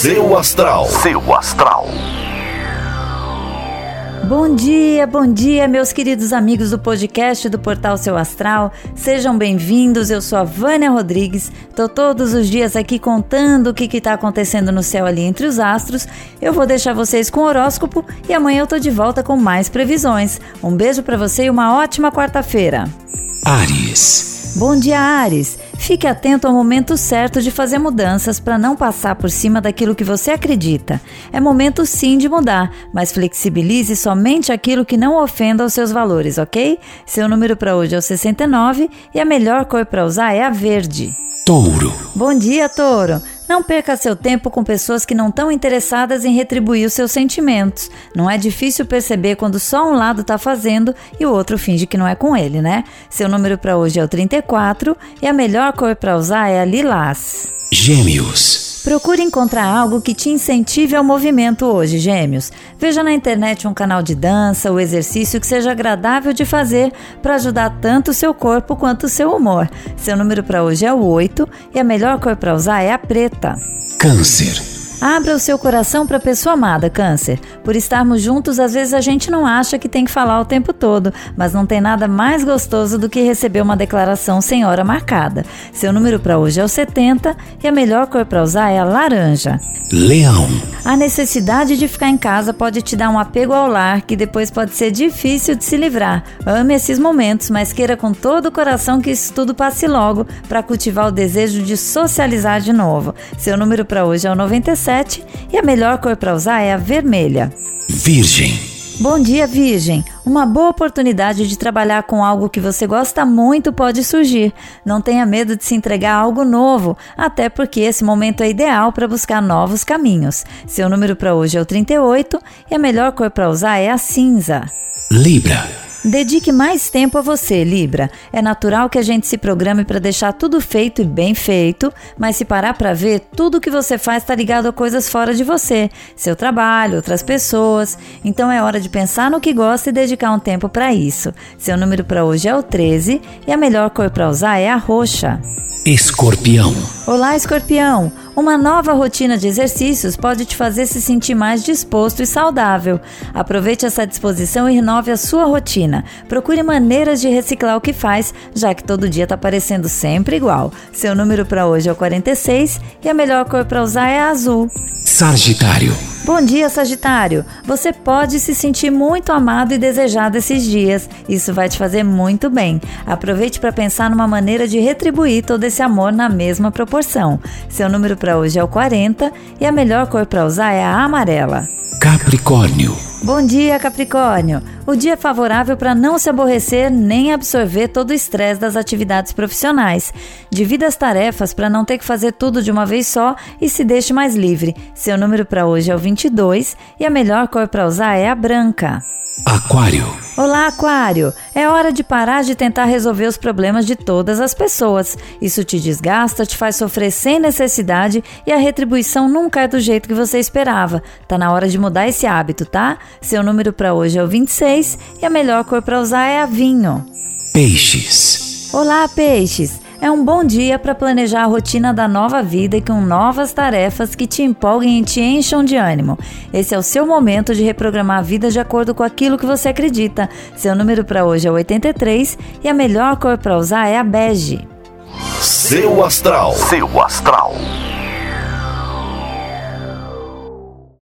Seu astral. Seu astral. Bom dia, bom dia, meus queridos amigos do podcast do Portal Seu Astral. Sejam bem-vindos. Eu sou a Vânia Rodrigues. Tô todos os dias aqui contando o que está acontecendo no céu ali entre os astros. Eu vou deixar vocês com o horóscopo e amanhã eu tô de volta com mais previsões. Um beijo para você e uma ótima quarta-feira. Ares. Bom dia, Ares. Fique atento ao momento certo de fazer mudanças para não passar por cima daquilo que você acredita. É momento sim de mudar, mas flexibilize somente aquilo que não ofenda os seus valores, ok? Seu número para hoje é o 69 e a melhor cor para usar é a verde. Touro. Bom dia, Touro. Não perca seu tempo com pessoas que não estão interessadas em retribuir os seus sentimentos. Não é difícil perceber quando só um lado está fazendo e o outro finge que não é com ele, né? Seu número para hoje é o 34 e a melhor cor para usar é a lilás. Gêmeos. Procure encontrar algo que te incentive ao movimento hoje, gêmeos. Veja na internet um canal de dança ou exercício que seja agradável de fazer para ajudar tanto o seu corpo quanto o seu humor. Seu número para hoje é o 8 e a melhor cor para usar é a preta. Câncer. Abra o seu coração para a pessoa amada, Câncer. Por estarmos juntos, às vezes a gente não acha que tem que falar o tempo todo, mas não tem nada mais gostoso do que receber uma declaração sem hora marcada. Seu número para hoje é o 70 e a melhor cor para usar é a laranja. Leão. A necessidade de ficar em casa pode te dar um apego ao lar que depois pode ser difícil de se livrar. Ame esses momentos, mas queira com todo o coração que isso tudo passe logo para cultivar o desejo de socializar de novo. Seu número para hoje é o 97 7 e a melhor cor para usar é a vermelha. Virgem. Bom dia, Virgem! Uma boa oportunidade de trabalhar com algo que você gosta muito pode surgir. Não tenha medo de se entregar a algo novo, até porque esse momento é ideal para buscar novos caminhos. Seu número para hoje é o 38 e a melhor cor para usar é a cinza. Libra. Dedique mais tempo a você, Libra. É natural que a gente se programe para deixar tudo feito e bem feito, mas se parar para ver, tudo que você faz está ligado a coisas fora de você, seu trabalho, outras pessoas. Então é hora de pensar no que gosta e dedicar um tempo para isso. Seu número para hoje é o 13 e a melhor cor para usar é a roxa. Escorpião. Olá, Escorpião. Uma nova rotina de exercícios pode te fazer se sentir mais disposto e saudável. Aproveite essa disposição e renove a sua rotina. Procure maneiras de reciclar o que faz, já que todo dia está parecendo sempre igual. Seu número para hoje é o 46 e a melhor cor para usar é a azul. Sagitário. Bom dia, Sagitário! Você pode se sentir muito amado e desejado esses dias. Isso vai te fazer muito bem. Aproveite para pensar numa maneira de retribuir todo esse amor na mesma proporção. Seu número para hoje é o 40 e a melhor cor para usar é a amarela. Capricórnio. Bom dia, Capricórnio! O dia é favorável para não se aborrecer nem absorver todo o estresse das atividades profissionais. Divida as tarefas para não ter que fazer tudo de uma vez só e se deixe mais livre. Seu número para hoje é o 22 e a melhor cor para usar é a branca. Aquário. Olá, Aquário! É hora de parar de tentar resolver os problemas de todas as pessoas. Isso te desgasta, te faz sofrer sem necessidade e a retribuição nunca é do jeito que você esperava. Tá na hora de mudar esse hábito, tá? Seu número para hoje é o 26 e a melhor cor para usar é a vinho. Peixes. Olá, peixes! É um bom dia para planejar a rotina da nova vida e com novas tarefas que te empolguem e te encham de ânimo. Esse é o seu momento de reprogramar a vida de acordo com aquilo que você acredita. Seu número para hoje é 83 e a melhor cor para usar é a bege. Seu astral. Seu astral.